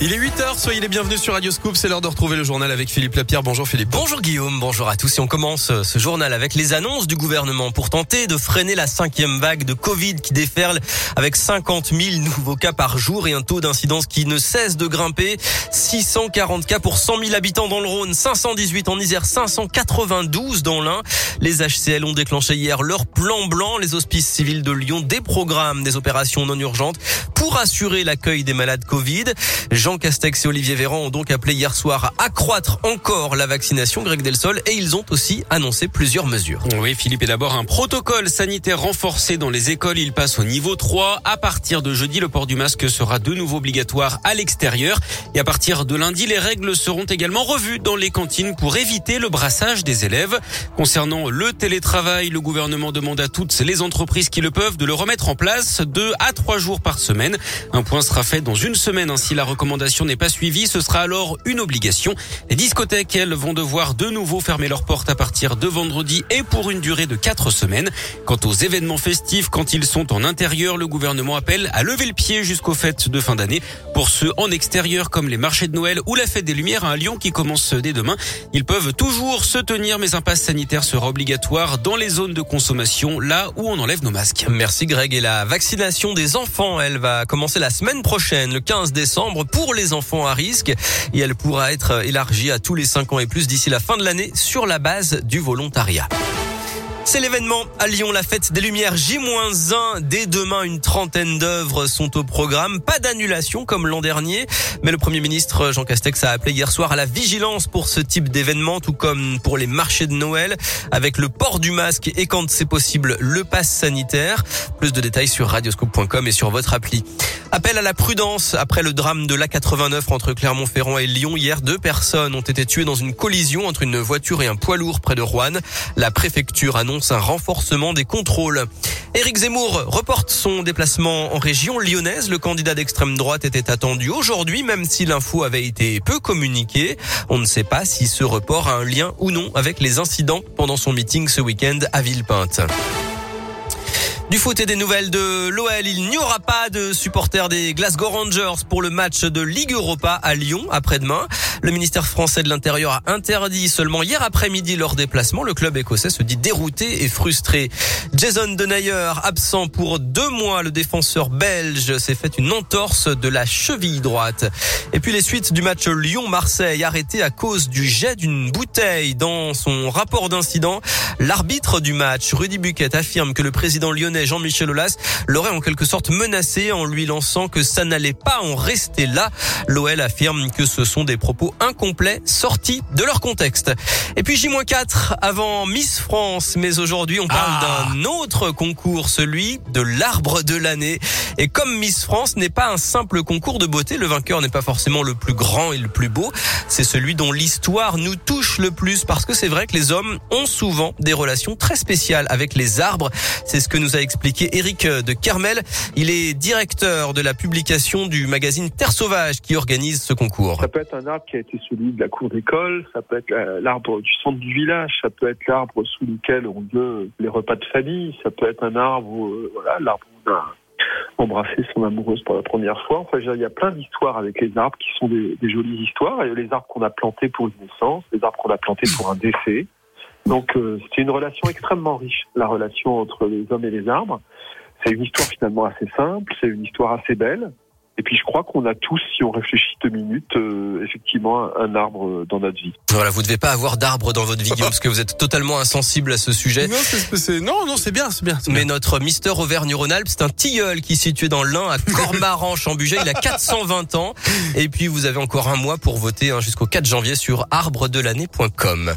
Il est 8h, soyez les bienvenus sur Radio Scoop. C'est l'heure de retrouver le journal avec Philippe Lapierre. Bonjour Philippe. Bonjour Guillaume, bonjour à tous. Et on commence euh, ce journal avec les annonces du gouvernement pour tenter de freiner la cinquième vague de Covid qui déferle avec 50 000 nouveaux cas par jour et un taux d'incidence qui ne cesse de grimper. 640 cas pour 100 000 habitants dans le Rhône, 518 en Isère, 592 dans l'Ain. Les HCL ont déclenché hier leur plan blanc. Les hospices civils de Lyon déprogramment des opérations non urgentes pour assurer l'accueil des malades Covid. Jean Castex et Olivier Véran ont donc appelé hier soir à accroître encore la vaccination, Greg Delsol, et ils ont aussi annoncé plusieurs mesures. Oui, Philippe, et d'abord un protocole sanitaire renforcé dans les écoles. Il passe au niveau 3. À partir de jeudi, le port du masque sera de nouveau obligatoire à l'extérieur. Et à partir de lundi, les règles seront également revues dans les cantines pour éviter le brassage des élèves. Concernant le télétravail, le gouvernement demande à toutes les entreprises qui le peuvent de le remettre en place deux à trois jours par semaine. Un point sera fait dans une semaine ainsi la recommandation n'est pas suivie, ce sera alors une obligation. Les discothèques, elles, vont devoir de nouveau fermer leurs portes à partir de vendredi et pour une durée de quatre semaines. Quant aux événements festifs, quand ils sont en intérieur, le gouvernement appelle à lever le pied jusqu'aux fêtes de fin d'année. Pour ceux en extérieur, comme les marchés de Noël ou la fête des Lumières à Lyon qui commence dès demain, ils peuvent toujours se tenir, mais un pass sanitaire sera obligatoire dans les zones de consommation, là où on enlève nos masques. Merci Greg. Et la vaccination des enfants, elle va commencer la semaine prochaine, le 15 décembre, pour les enfants à risque. Et elle pourra être élargie à tous les 5 ans et plus d'ici la fin de l'année sur la base du volontariat. C'est l'événement à Lyon, la fête des Lumières J-1. Dès demain, une trentaine d'œuvres sont au programme. Pas d'annulation comme l'an dernier. Mais le Premier ministre Jean Castex a appelé hier soir à la vigilance pour ce type d'événement, tout comme pour les marchés de Noël, avec le port du masque et quand c'est possible, le pass sanitaire. Plus de détails sur radioscope.com et sur votre appli. Appel à la prudence après le drame de l'A89 entre Clermont-Ferrand et Lyon. Hier, deux personnes ont été tuées dans une collision entre une voiture et un poids lourd près de Rouen. La préfecture annonce un renforcement des contrôles. Éric Zemmour reporte son déplacement en région lyonnaise. Le candidat d'extrême droite était attendu aujourd'hui, même si l'info avait été peu communiquée. On ne sait pas si ce report a un lien ou non avec les incidents pendant son meeting ce week-end à Villepinte. Du foot et des nouvelles de l'OL, il n'y aura pas de supporters des Glasgow Rangers pour le match de Ligue Europa à Lyon après-demain. Le ministère français de l'Intérieur a interdit seulement hier après-midi leur déplacement. Le club écossais se dit dérouté et frustré. Jason Denayer, absent pour deux mois, le défenseur belge s'est fait une entorse de la cheville droite. Et puis les suites du match Lyon-Marseille arrêté à cause du jet d'une bouteille dans son rapport d'incident. L'arbitre du match, Rudy Buquet, affirme que le président lyonnais Jean-Michel Aulas l'aurait en quelque sorte menacé en lui lançant que ça n'allait pas en rester là. L'OL affirme que ce sont des propos incomplets sortis de leur contexte. Et puis J-4 avant Miss France, mais aujourd'hui on parle Ah. d'un autre concours, celui de l'arbre de l'année. Et comme Miss France n'est pas un simple concours de beauté, le vainqueur n'est pas forcément le plus grand et le plus beau, c'est celui dont l'histoire nous touche le plus parce que c'est vrai que les hommes ont souvent des relations très spéciales avec les arbres. C'est ce que nous a expliqué Eric de Carmel. Il est directeur de la publication du magazine Terre Sauvage qui organise ce concours. Ça peut être un arbre qui a été celui de la cour d'école, ça peut être euh, l'arbre du centre du village, ça peut être l'arbre sous lequel on veut les repas de famille, ça peut être un arbre, où, euh, l'arbre où on a embrassé son amoureuse pour la première fois. Enfin, il y a plein d'histoires avec les arbres qui sont des, des jolies histoires. Et les arbres qu'on a plantés pour une naissance, les arbres qu'on a plantés pour un décès. Donc, euh, c'est une relation extrêmement riche, la relation entre les hommes et les arbres. C'est une histoire finalement assez simple, c'est une histoire assez belle. Et puis je crois qu'on a tous, si on réfléchit deux minutes, euh, effectivement un, arbre dans notre vie. Voilà, vous devez pas avoir d'arbre dans votre vie parce que vous êtes totalement insensible à ce sujet. Non, c'est- non, non, c'est bien, c'est bien. Mais bien. notre Mister Auvergne-Rhône-Alpes, c'est un tilleul qui est situé dans l'Ain à Cormaran-Chambuget. Il a 420 ans. Et puis, vous avez encore un mois pour voter hein, jusqu'au 4 janvier sur arbredelannée.com.